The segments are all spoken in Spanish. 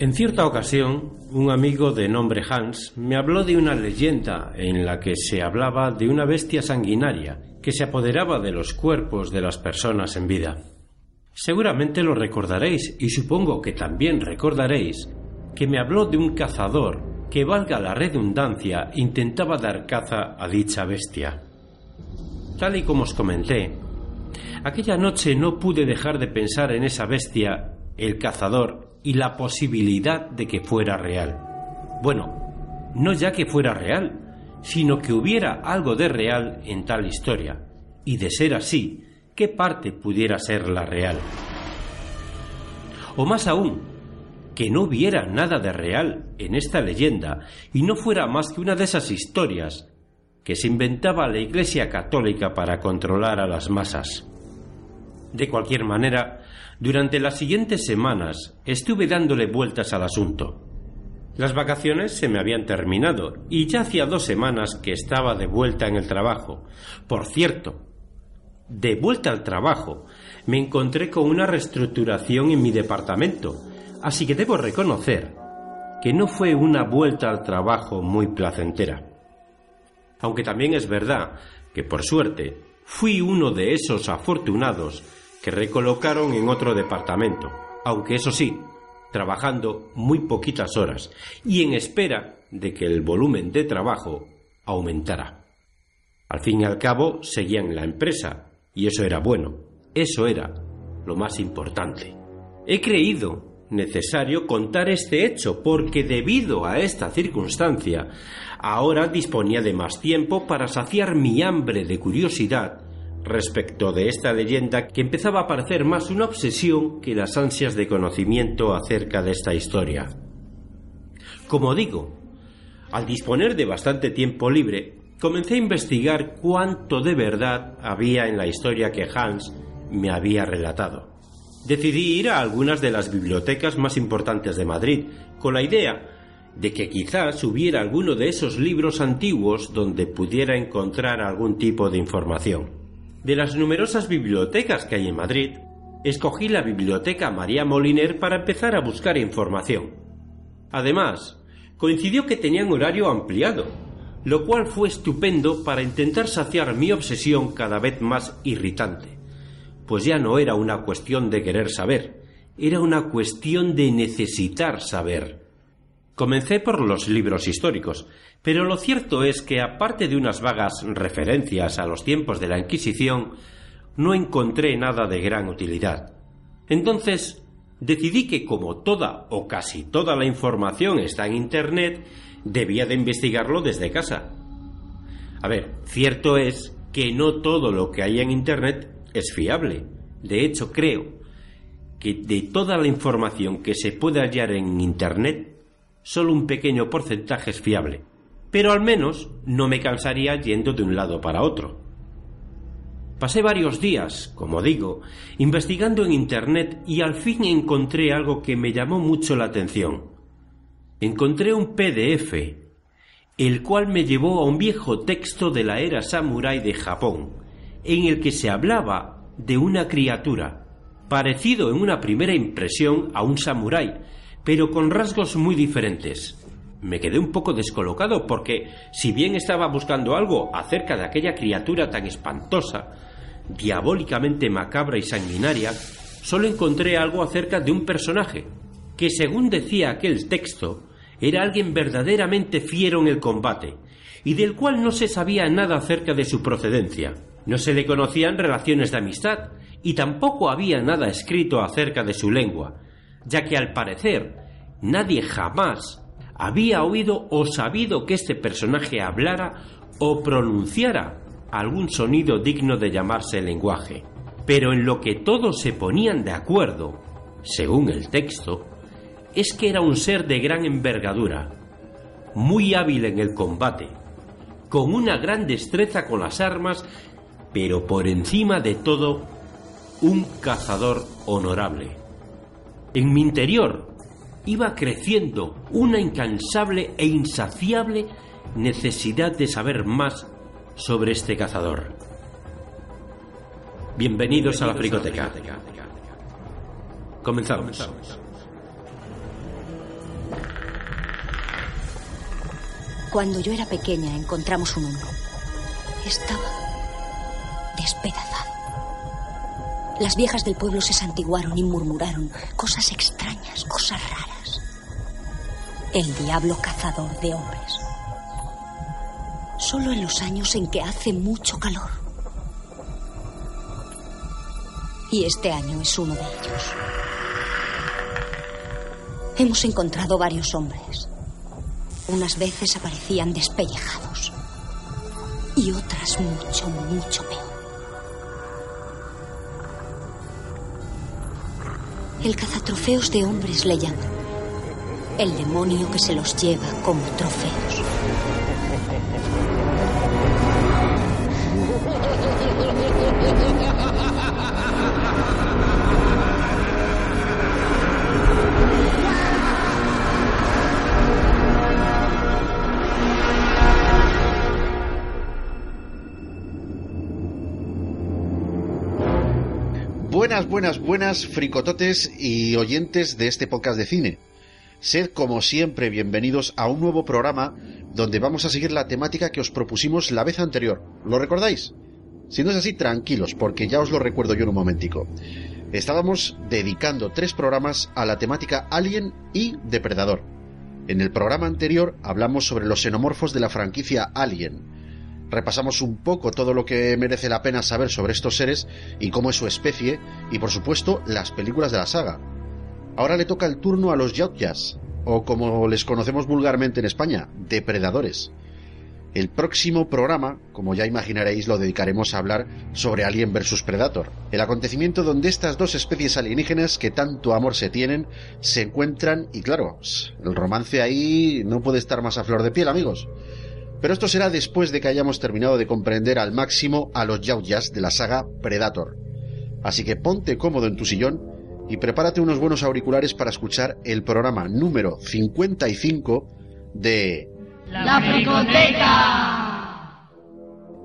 En cierta ocasión, un amigo de nombre Hans me habló de una leyenda en la que se hablaba de una bestia sanguinaria que se apoderaba de los cuerpos de las personas en vida. Seguramente lo recordaréis y supongo que también recordaréis que me habló de un cazador que, valga la redundancia, intentaba dar caza a dicha bestia. Tal y como os comenté, aquella noche no pude dejar de pensar en esa bestia, el cazador, y la posibilidad de que fuera real. Bueno, no ya que fuera real, sino que hubiera algo de real en tal historia, y de ser así, qué parte pudiera ser la real. O más aún, que no hubiera nada de real en esta leyenda y no fuera más que una de esas historias que se inventaba la Iglesia Católica para controlar a las masas. De cualquier manera, durante las siguientes semanas estuve dándole vueltas al asunto. Las vacaciones se me habían terminado y ya hacía dos semanas que estaba de vuelta en el trabajo. Por cierto, de vuelta al trabajo, me encontré con una reestructuración en mi departamento, así que debo reconocer que no fue una vuelta al trabajo muy placentera. Aunque también es verdad que, por suerte, fui uno de esos afortunados que recolocaron en otro departamento, aunque eso sí, trabajando muy poquitas horas y en espera de que el volumen de trabajo aumentara. Al fin y al cabo, seguía en la empresa y eso era bueno, eso era lo más importante. He creído necesario contar este hecho porque debido a esta circunstancia ahora disponía de más tiempo para saciar mi hambre de curiosidad respecto de esta leyenda que empezaba a parecer más una obsesión que las ansias de conocimiento acerca de esta historia. Como digo, al disponer de bastante tiempo libre, comencé a investigar cuánto de verdad había en la historia que Hans me había relatado. Decidí ir a algunas de las bibliotecas más importantes de Madrid, con la idea de que quizás hubiera alguno de esos libros antiguos donde pudiera encontrar algún tipo de información. De las numerosas bibliotecas que hay en Madrid, escogí la Biblioteca María Moliner para empezar a buscar información. Además, coincidió que tenían horario ampliado, lo cual fue estupendo para intentar saciar mi obsesión cada vez más irritante, pues ya no era una cuestión de querer saber, era una cuestión de necesitar saber. Comencé por los libros históricos, pero lo cierto es que aparte de unas vagas referencias a los tiempos de la Inquisición, no encontré nada de gran utilidad. Entonces, decidí que como toda o casi toda la información está en Internet, debía de investigarlo desde casa. A ver, cierto es que no todo lo que hay en Internet es fiable. De hecho, creo que de toda la información que se puede hallar en Internet, solo un pequeño porcentaje es fiable, pero al menos no me cansaría yendo de un lado para otro. Pasé varios días, como digo, investigando en Internet y al fin encontré algo que me llamó mucho la atención. Encontré un PDF, el cual me llevó a un viejo texto de la era samurái de Japón, en el que se hablaba de una criatura, parecido en una primera impresión a un samurái, pero con rasgos muy diferentes. Me quedé un poco descolocado porque, si bien estaba buscando algo acerca de aquella criatura tan espantosa, diabólicamente macabra y sanguinaria, solo encontré algo acerca de un personaje, que según decía aquel texto, era alguien verdaderamente fiero en el combate, y del cual no se sabía nada acerca de su procedencia. No se le conocían relaciones de amistad, y tampoco había nada escrito acerca de su lengua, ya que al parecer nadie jamás había oído o sabido que este personaje hablara o pronunciara algún sonido digno de llamarse lenguaje. Pero en lo que todos se ponían de acuerdo, según el texto, es que era un ser de gran envergadura, muy hábil en el combate, con una gran destreza con las armas, pero por encima de todo, un cazador honorable en mi interior iba creciendo una incansable e insaciable necesidad de saber más sobre este cazador. Bienvenidos a la fricoteca. Comenzamos. Cuando yo era pequeña encontramos un hombro. Estaba despedazado. Las viejas del pueblo se santiguaron y murmuraron cosas extrañas, cosas raras. El diablo cazador de hombres. Solo en los años en que hace mucho calor. Y este año es uno de ellos. Hemos encontrado varios hombres. Unas veces aparecían despellejados y otras mucho, mucho peor. El cazatrofeos de hombres le llaman. El demonio que se los lleva como trofeos. Buenas, buenas, buenas, fricototes y oyentes de este podcast de cine. Sed como siempre bienvenidos a un nuevo programa donde vamos a seguir la temática que os propusimos la vez anterior. ¿Lo recordáis? Si no es así, tranquilos, porque ya os lo recuerdo yo en un momentico. Estábamos dedicando tres programas a la temática Alien y Depredador. En el programa anterior hablamos sobre los xenomorfos de la franquicia Alien, repasamos un poco todo lo que merece la pena saber sobre estos seres y cómo es su especie, y por supuesto las películas de la saga. Ahora le toca el turno a los Yautjas, o como les conocemos vulgarmente en España, depredadores. El próximo programa, como ya imaginaréis, lo dedicaremos a hablar sobre Alien vs Predator, el acontecimiento donde estas dos especies alienígenas que tanto amor se tienen se encuentran y claro, el romance ahí no puede estar más a flor de piel, amigos. Pero esto será después de que hayamos terminado de comprender al máximo a los yauyas de la saga Predator. Así que ponte cómodo en tu sillón y prepárate unos buenos auriculares para escuchar el programa número 55 de La Fricoteca.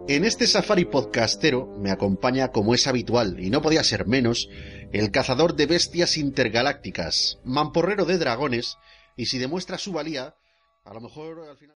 En este safari podcastero me acompaña, como es habitual y no podía ser menos, el cazador de bestias intergalácticas, mamporrero de dragones, y si demuestra su valía, a lo mejor al final...